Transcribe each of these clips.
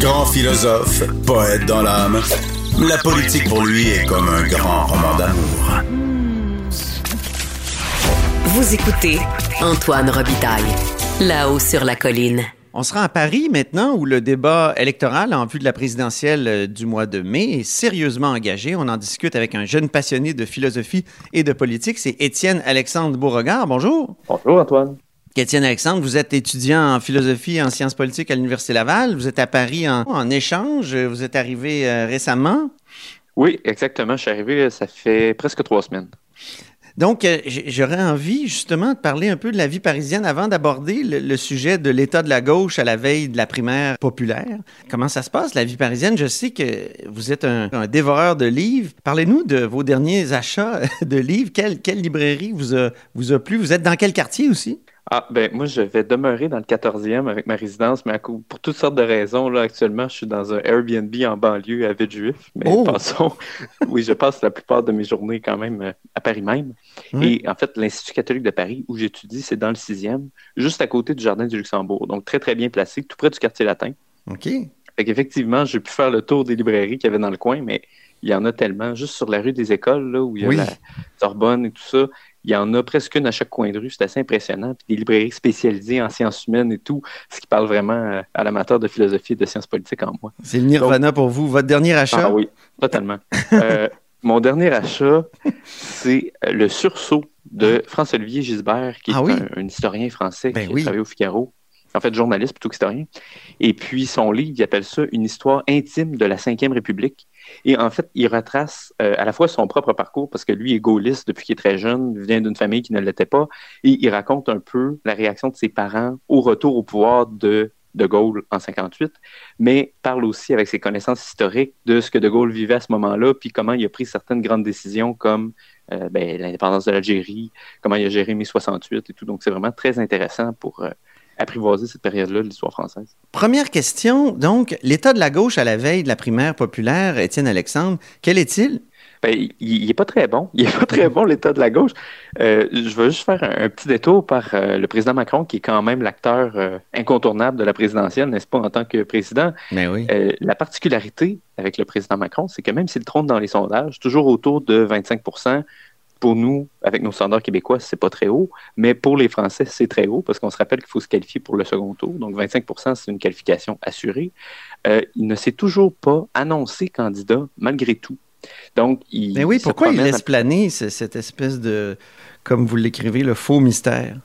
Grand philosophe, poète dans l'âme, la politique pour lui est comme un grand roman d'amour. Vous écoutez Antoine Robitaille, là-haut sur la colline. On sera à Paris maintenant où le débat électoral en vue de la présidentielle euh, du mois de mai est sérieusement engagé. On en discute avec un jeune passionné de philosophie et de politique. C'est Étienne Alexandre Beauregard. Bonjour. Bonjour Antoine. Étienne Alexandre, vous êtes étudiant en philosophie et en sciences politiques à l'Université Laval. Vous êtes à Paris en, échange. Vous êtes arrivé euh, récemment. Oui, exactement. Je suis arrivé, ça fait presque trois semaines. Donc, euh, j'aurais envie justement de parler un peu de la vie parisienne avant d'aborder le, sujet de l'état de la gauche à la veille de la primaire populaire. Comment ça se passe, la vie parisienne? Je sais que vous êtes un, dévoreur de livres. Parlez-nous de vos derniers achats de livres. Quelle, quelle librairie vous a, vous a plu? Vous êtes dans quel quartier aussi? Ah, ben moi, je vais demeurer dans le 14e avec ma résidence, mais pour toutes sortes de raisons, là, actuellement, je suis dans un Airbnb en banlieue à Villejuif. Mais oh! passons, oui, je passe la plupart de mes journées quand même euh, à Paris même. Et en fait, l'Institut catholique de Paris, où j'étudie, c'est dans le 6e, juste à côté du Jardin du Luxembourg. Donc, très, très bien placé, tout près du quartier latin. OK. Fait qu'effectivement, j'ai pu faire le tour des librairies qu'il y avait dans le coin, mais il y en a tellement. Juste sur la rue des écoles, là, où il y a la Sorbonne et tout ça, il y en a presque une à chaque coin de rue. C'est assez impressionnant. Puis des librairies spécialisées en sciences humaines et tout, ce qui parle vraiment euh, à l'amateur de philosophie et de sciences politiques en moi. C'est le nirvana pour vous. Votre dernier achat? Ah oui, totalement. Euh, mon dernier achat, c'est euh, le sursaut de François-Olivier Gisbert, qui est ah un, historien français ben qui a travaillé au Figaro en fait journaliste plutôt qu'historien. Et puis son livre, il appelle ça Une histoire intime de la Ve République. Et en fait, il retrace euh, à la fois son propre parcours, parce que lui est gaulliste depuis qu'il est très jeune, vient d'une famille qui ne l'était pas, et il raconte un peu la réaction de ses parents au retour au pouvoir de de Gaulle en 58, mais parle aussi avec ses connaissances historiques de ce que de Gaulle vivait à ce moment-là, puis comment il a pris certaines grandes décisions comme euh, ben, l'indépendance de l'Algérie, comment il a géré mai 68 et tout. Donc c'est vraiment très intéressant pour euh, apprivoiser cette période-là de l'histoire française. Première question, donc, l'état de la gauche à la veille de la primaire populaire, Étienne Alexandre, quel est-il? Ben, il n'est pas très bon. Il n'est pas très bon, l'état de la gauche. Euh, je veux juste faire un, petit détour par euh, le président Macron, qui est quand même l'acteur euh, incontournable de la présidentielle, n'est-ce pas, en tant que président? Mais ben oui. la particularité avec le président Macron, c'est que même s'il trône dans les sondages, toujours autour de 25 pour nous, avec nos standards québécois, c'est pas très haut, mais pour les Français, c'est très haut parce qu'on se rappelle qu'il faut se qualifier pour le second tour. Donc 25% c'est une qualification assurée. Euh, il ne s'est toujours pas annoncé candidat malgré tout. Donc, il. Mais oui, pourquoi il laisse planer cette espèce de, comme vous l'écrivez, le faux mystère?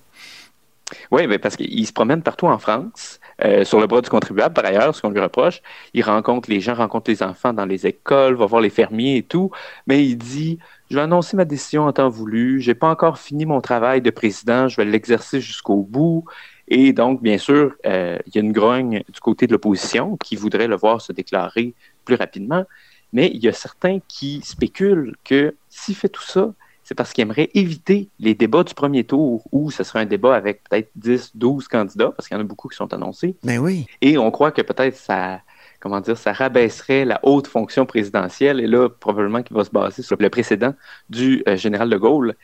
Oui, mais parce qu'il se promène partout en France, euh, sur le bras du contribuable, par ailleurs, ce qu'on lui reproche. Il rencontre les gens, rencontre les enfants dans les écoles, va voir les fermiers et tout, mais il dit je vais annoncer ma décision en temps voulu. J'ai pas encore fini mon travail de président. Je vais l'exercer jusqu'au bout. Et donc, bien sûr, euh, il y a une grogne du côté de l'opposition qui voudrait le voir se déclarer plus rapidement. Mais il y a certains qui spéculent que s'il fait tout ça, c'est parce qu'il aimerait éviter les débats du premier tour où ce serait un débat avec peut-être 10, 12 candidats, parce qu'il y en a beaucoup qui sont annoncés. Mais oui. Et on croit que peut-être ça, comment dire, ça rabaisserait la haute fonction présidentielle. Et là, probablement qu'il va se baser sur le précédent du euh, général de Gaulle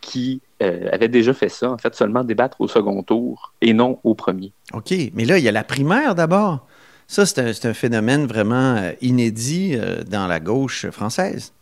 qui euh, avait déjà fait ça, en fait, seulement débattre au second tour et non au premier. OK, mais là, il y a la primaire d'abord. Ça, c'est un, phénomène vraiment euh, inédit dans la gauche française.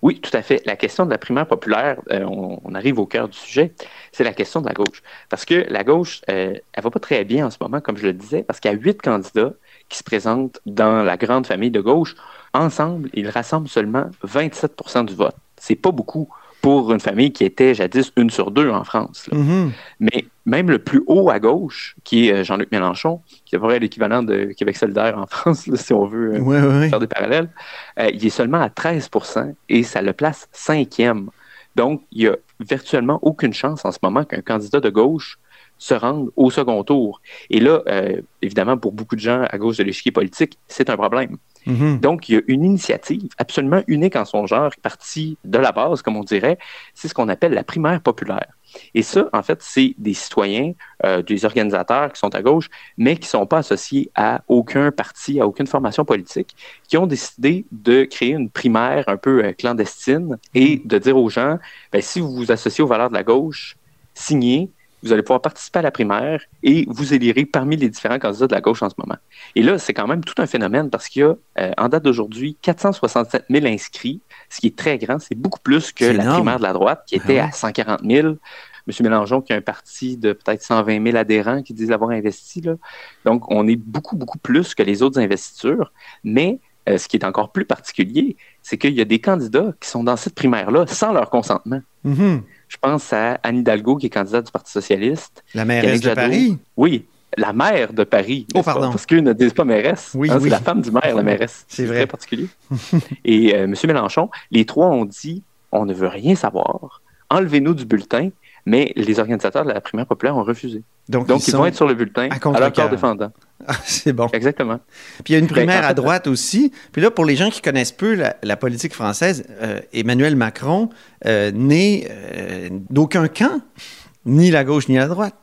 Oui, tout à fait. La question de la primaire populaire, on, on, arrive au cœur du sujet, c'est la question de la gauche. Parce que la gauche, elle va pas très bien en ce moment, comme je le disais, parce qu'il y a huit candidats qui se présentent dans la grande famille de gauche, ensemble, ils rassemblent seulement 27% du vote. C'est pas beaucoup pour une famille qui était jadis une sur deux en France. Mm-hmm. Mais même le plus haut à gauche, qui est euh, Jean-Luc Mélenchon, qui est vrai l'équivalent de Québec solidaire en France, si on veut euh, faire des parallèles, euh, il est seulement à 13% et ça le place cinquième. Donc, il n'y a virtuellement aucune chance en ce moment qu'un candidat de gauche se rendre au second tour. Et là, euh, évidemment, pour beaucoup de gens à gauche de l'échiquier politique, c'est un problème. Mhm. Donc, il y a une initiative absolument unique en son genre, partie de la base, comme on dirait, c'est ce qu'on appelle la primaire populaire. Et ça, en fait, c'est des citoyens, euh, des organisateurs qui sont à gauche, mais qui ne sont pas associés à aucun parti, à aucune formation politique, qui ont décidé de créer une primaire un peu euh, clandestine et de dire aux gens, ben, si vous vous associez aux valeurs de la gauche, signez, vous allez pouvoir participer à la primaire et vous élirez parmi les différents candidats de la gauche en ce moment. Et là, c'est quand même tout un phénomène parce qu'il y a, euh, en date d'aujourd'hui, 467 000 inscrits, ce qui est très grand. C'est beaucoup plus que la primaire de la droite qui était à 140 000. M. Mélenchon qui a un parti de peut-être 120 000 adhérents qui disent l'avoir investi. Là. Donc, on est beaucoup, beaucoup plus que les autres investitures. Mais euh, ce qui est encore plus particulier, c'est qu'il y a des candidats qui sont dans cette primaire-là sans leur consentement. Mm-hmm. Je pense à Anne Hidalgo, qui est candidate du Parti socialiste. La mairesse de Paris? Oui, la maire de Paris. Oh, pardon. Parce qu'eux ne disent pas mairesse. Oui, hein, oui. C'est la femme du maire, la mairesse. C'est vrai. très particulier. Et euh, M. Mélenchon, les trois ont dit on ne veut rien savoir. Enlevez-nous du bulletin. Mais les organisateurs de la primaire populaire ont refusé. Donc, Donc, ils, vont être sur le bulletin à à, leur corps défendant. Ah, c'est bon. Exactement. Puis il y a une primaire Ben, en à droite aussi. Puis là, pour les gens qui connaissent peu la, la politique française, euh, Emmanuel Macron euh, n'est euh, d'aucun camp, ni la gauche ni la droite.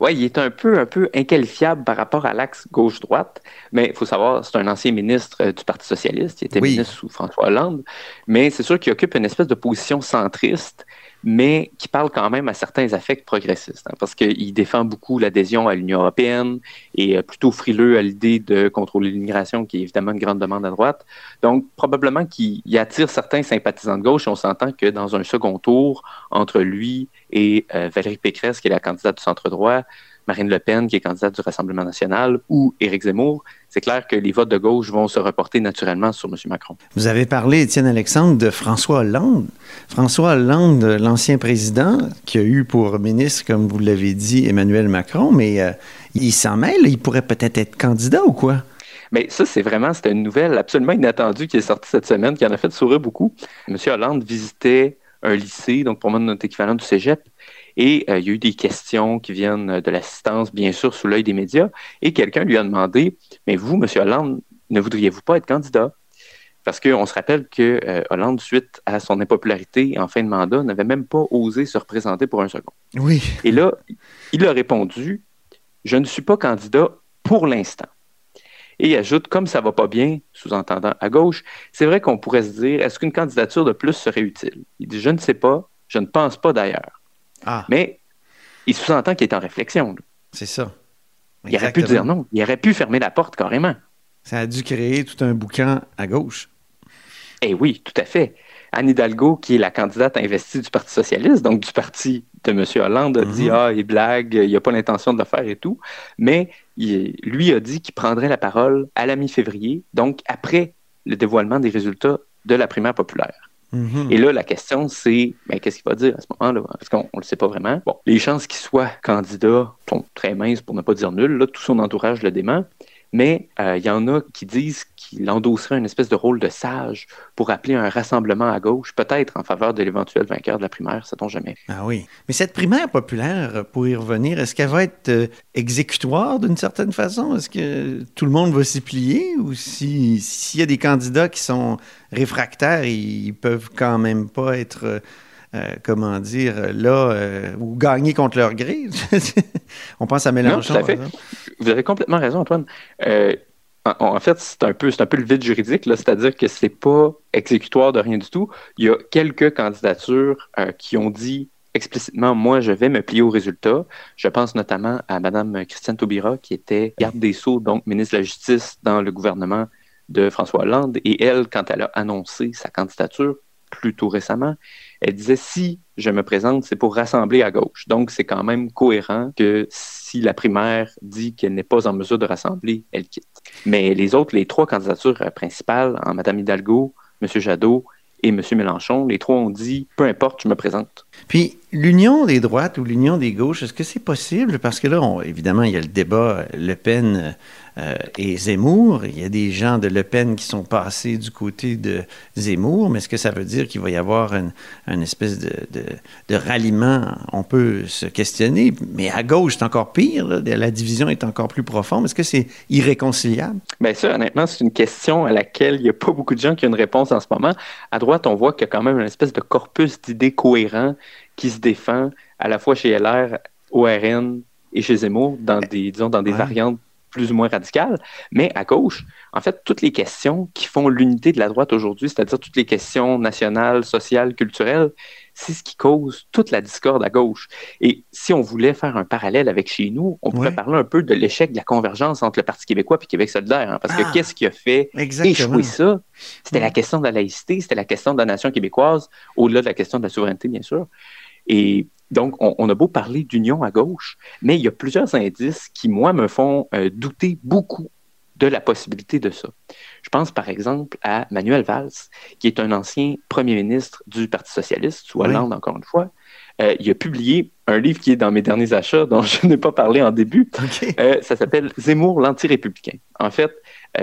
Oui, il est un peu, un peu inqualifiable par rapport à l'axe gauche-droite, mais il faut savoir, c'est un ancien ministre du Parti socialiste, il était Oui. ministre sous François Hollande, mais c'est sûr qu'il occupe une espèce de position centriste, mais qui parle quand même à certains affects progressistes, hein, parce qu'il défend beaucoup l'adhésion à l'Union européenne et euh, plutôt frileux à l'idée de contrôler l'immigration, qui est évidemment une grande demande à droite. Donc, probablement qu'il il attire certains sympathisants de gauche, on s'entend que dans un second tour, entre lui et euh, Valérie Pécresse, qui est la candidate du centre-droit, Marine Le Pen, qui est candidate du Rassemblement national, ou Éric Zemmour, c'est clair que les votes de gauche vont se reporter naturellement sur M. Macron. Vous avez parlé, Étienne Alexandre, de François Hollande. François Hollande, l'ancien président, qui a eu pour ministre, comme vous l'avez dit, Emmanuel Macron, mais euh, il s'en mêle, il pourrait peut-être être candidat ou quoi? Mais ça, c'est vraiment, c'était une nouvelle absolument inattendue qui est sortie cette semaine, qui en a fait sourire beaucoup. M. Hollande visitait un lycée, donc pour moi, notre équivalent du cégep, et euh, il y a eu des questions qui viennent de l'assistance, bien sûr, sous l'œil des médias, et quelqu'un lui a demandé, mais vous, M. Hollande, ne voudriez-vous pas être candidat? Parce qu'on se rappelle que euh, Hollande, suite à son impopularité en fin de mandat, n'avait même pas osé se représenter pour un second. Oui. Et là, il a répondu Je ne suis pas candidat pour l'instant. Et il ajoute Comme ça va pas bien, sous-entendant à gauche, c'est vrai qu'on pourrait se dire Est-ce qu'une candidature de plus serait utile Il dit Je ne sais pas, je ne pense pas d'ailleurs. Ah, Mais il sous-entend qu'il est en réflexion. c'est ça. Il aurait pu dire non. Il aurait pu fermer la porte carrément. Ça a dû créer tout un boucan à gauche. Eh oui, tout à fait. Anne Hidalgo, qui est la candidate investie du Parti socialiste, donc du parti de M. Hollande, a dit Mhm. Ah, il blague, il n'a pas l'intention de le faire et tout. Mais il- lui a dit qu'il prendrait la parole à la mi-février, donc après le dévoilement des résultats de la primaire populaire. Mhm. Et là, la question, c'est ben, qu'est-ce qu'il va dire à ce moment-là? Parce qu'on ne le sait pas vraiment? Les chances qu'il soit candidat sont très minces, pour ne pas dire nulles. Là, tout son entourage le dément. Mais euh, il y en a qui disent qu'il endosserait une espèce de rôle de sage pour appeler un rassemblement à gauche, peut-être en faveur de l'éventuel vainqueur de la primaire, sait-on jamais. Ah oui. Mais cette primaire populaire, pour y revenir, est-ce qu'elle va être euh, exécutoire d'une certaine façon? Est-ce que tout le monde va s'y plier? Ou si- s'il y a des candidats qui sont réfractaires, ils peuvent quand même pas être, euh, euh, comment dire, là, euh, ou gagner contre leur gré? On pense à Mélenchon. tout à fait. Vous avez complètement raison, Antoine. Euh, en, en fait, c'est un peu, c'est un peu le vide juridique, là, c'est-à-dire que c'est pas exécutoire de rien du tout. Il y a quelques candidatures qui ont dit explicitement, moi, je vais me plier aux résultats. Je pense notamment à Mme Christiane Taubira, qui était garde des Sceaux, donc ministre de la Justice dans le gouvernement de François Hollande. Et elle, quand elle a annoncé sa candidature, plus récemment, elle disait si je me présente, c'est pour rassembler à gauche. Donc, c'est quand même cohérent que si la primaire dit qu'elle n'est pas en mesure de rassembler, elle quitte. Mais les autres, les trois candidatures principales, en Mme Hidalgo, M. Jadot et M. Mélenchon, les trois ont dit peu importe, je me présente. Puis l'union des droites ou l'union des gauches, est-ce que c'est possible? Parce que là, évidemment, il y a le débat euh, Le Pen euh, et Zemmour. Il y a des gens de Le Pen qui sont passés du côté de Zemmour, mais est-ce que ça veut dire qu'il va y avoir une, espèce de, ralliement? On peut se questionner, mais à gauche, c'est encore pire. La division est encore plus profonde. Est-ce que c'est irréconciliable? Bien ça, honnêtement, c'est une question à laquelle il n'y a pas beaucoup de gens qui ont une réponse en ce moment. À droite, on voit qu'il y a quand même une espèce de corpus d'idées cohérent qui se défend à la fois chez LR, ORN et chez Zemmour dans des, disons, dans des Ouais. variantes plus ou moins radical, mais à gauche, en fait, toutes les questions qui font l'unité de la droite aujourd'hui, c'est-à-dire toutes les questions nationales, sociales, culturelles, c'est ce qui cause toute la discorde à gauche. Et si on voulait faire un parallèle avec chez nous, on pourrait parler un peu de l'échec de la convergence entre le Parti québécois et Québec solidaire. Hein, parce que ah, qu'est-ce qui a fait échouer ça? C'était la question de la laïcité, c'était la question de la nation québécoise, au-delà de la question de la souveraineté, bien sûr. Et donc, on, a beau parler d'union à gauche, mais il y a plusieurs indices qui, moi, me font euh, douter beaucoup de la possibilité de ça. Je pense par exemple à Manuel Valls, qui est un ancien premier ministre du Parti socialiste, sous Hollande encore une fois. Euh, il a publié un livre qui est dans mes derniers achats, dont je n'ai pas parlé en début. Euh, ça s'appelle Zemmour, l'anti-républicain. En fait,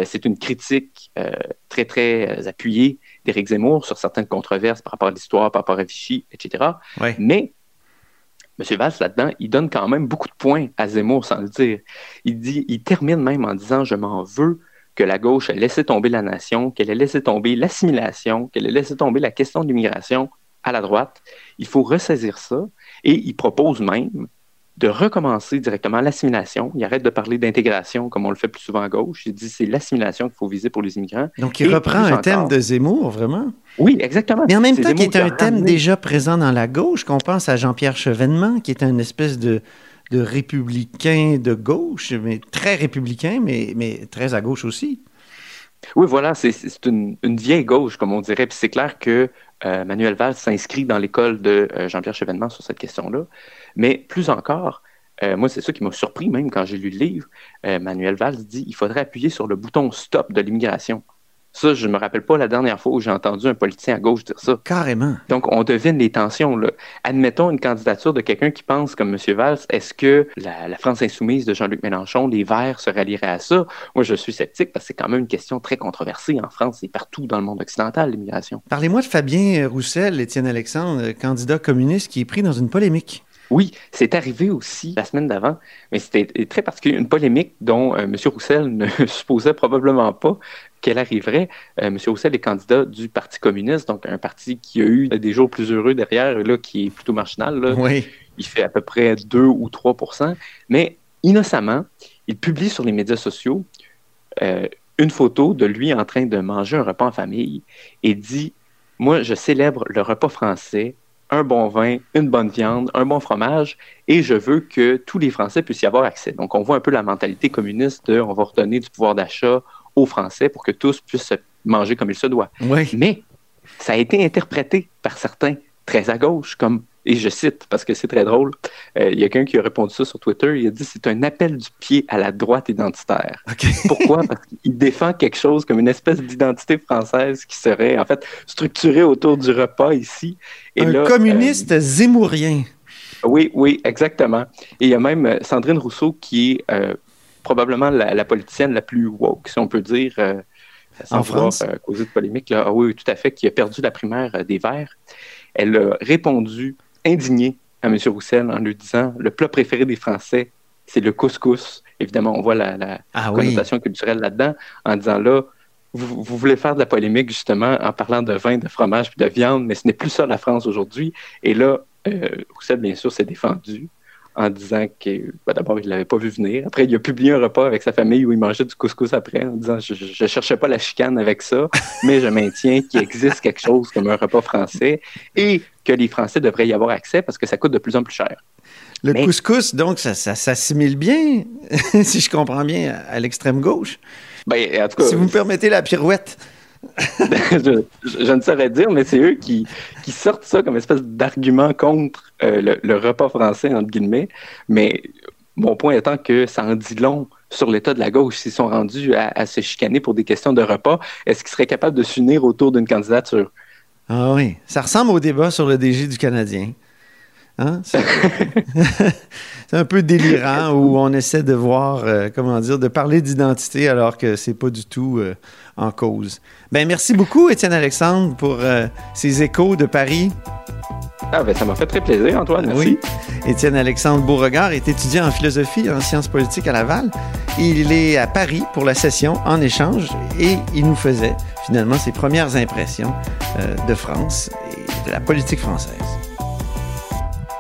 c'est une critique très, très appuyée d'Éric Zemmour sur certaines controverses par rapport à l'histoire, par rapport à Vichy, etc. Mais M. Valls, là-dedans, il donne quand même beaucoup de points à Zemmour, sans le dire. Il, dit, il termine même en disant Je m'en veux que la gauche ait laissé tomber la nation, qu'elle ait laissé tomber l'assimilation, qu'elle ait laissé tomber la question de l'immigration à la droite. Il faut ressaisir ça. Et il propose même de recommencer directement l'assimilation. Il arrête de parler d'intégration comme on le fait plus souvent à gauche. Il dit c'est l'assimilation qu'il faut viser pour les immigrants. Donc il reprend un thème de Zemmour, vraiment? Oui, exactement. Mais en même temps, qui est un thème déjà présent dans la gauche, qu'on pense à Jean-Pierre Chevènement, qui est un espèce de, de républicain de gauche, mais très républicain, mais, mais très à gauche aussi. Oui, voilà, c'est une, vieille gauche, comme on dirait. Puis c'est clair que euh, Manuel Valls s'inscrit dans l'école de euh, Jean-Pierre Chevènement sur cette question-là. Mais plus encore, euh, moi, c'est ça qui m'a surpris même quand j'ai lu le livre. Manuel Valls dit il faudrait appuyer sur le bouton stop de l'immigration. Ça, je ne me rappelle pas la dernière fois où j'ai entendu un politicien à gauche dire ça. Carrément. Donc, on devine les tensions. Là. Admettons une candidature de quelqu'un qui pense comme M. Valls. Est-ce que la, France insoumise de Jean-Luc Mélenchon, les Verts, se rallieraient à ça? Moi, je suis sceptique parce que c'est quand même une question très controversée en France et partout dans le monde occidental, l'immigration. Parlez-moi de Fabien Roussel, Étienne Alexandre, candidat communiste qui est pris dans une polémique. Oui, c'est arrivé aussi la semaine d'avant, mais c'était très particulier, une polémique dont euh, M. Roussel ne supposait probablement pas qu'elle arriverait. Euh, M. Roussel est candidat du Parti communiste, donc un parti qui a eu des jours plus heureux derrière, là, qui est plutôt marginal. Oui. Il fait à peu près 2 ou 3% mais innocemment, il publie sur les médias sociaux euh, une photo de lui en train de manger un repas en famille et dit Moi, je célèbre le repas français un bon vin, une bonne viande, un bon fromage, et je veux que tous les Français puissent y avoir accès. Donc, on voit un peu la mentalité communiste de on va redonner du pouvoir d'achat aux Français pour que tous puissent manger comme il se doit. Mais ça a été interprété par certains très à gauche comme et je cite parce que c'est très drôle, euh, il y a quelqu'un qui a répondu ça sur Twitter, il a dit c'est un appel du pied à la droite identitaire. Pourquoi? Parce qu'il défend quelque chose comme une espèce d'identité française qui serait en fait structurée autour du repas ici. Et un communiste euh, zémourien. Oui, oui, exactement. Et il y a même euh, Sandrine Rousseau qui est probablement la, politicienne la plus woke, si on peut dire, sans en France? causer de polémique. Là. Ah oui, tout à fait, qui a perdu la primaire des Verts. Elle a répondu indigné à M. Roussel en lui disant le plat préféré des Français, c'est le couscous. Évidemment, on voit la, ah connotation culturelle là-dedans en disant là, vous, voulez faire de la polémique justement en parlant de vin, de fromage puis de viande, mais ce n'est plus ça la France aujourd'hui. Et là, euh, Roussel, bien sûr, s'est défendu en disant que bah, d'abord, il ne l'avait pas vu venir. Après, il a publié un repas avec sa famille où il mangeait du couscous après en disant Je ne cherchais pas la chicane avec ça, mais je maintiens qu'il existe quelque chose comme un repas français et que les Français devraient y avoir accès parce que ça coûte de plus en plus cher. Le couscous, donc, ça, s'assimile bien, si je comprends bien, à l'extrême gauche. Ben, en tout cas, si vous me permettez la pirouette. je, ne saurais dire, mais c'est eux qui, qui, sortent ça comme espèce d'argument contre euh, le, repas français, entre guillemets. Mais mon point étant que ça en dit long sur l'état de la gauche s'ils sont rendus à, se chicaner pour des questions de repas. Est-ce qu'ils seraient capables de s'unir autour d'une candidature? Ah oui, ça ressemble au débat sur le DG du Canadien. Hein? C'est un peu délirant où on essaie de voir, euh, comment dire, de parler d'identité alors que c'est pas du tout euh, en cause. Ben merci beaucoup, Étienne Alexandre, pour euh, ces échos de Paris. Ah ben ça m'a fait très plaisir, Antoine. Merci. Oui. Étienne Alexandre Beauregard est étudiant en philosophie et en sciences politiques à Laval. Il est à Paris pour la session en échange et il nous faisait finalement ses premières impressions de France et de la politique française.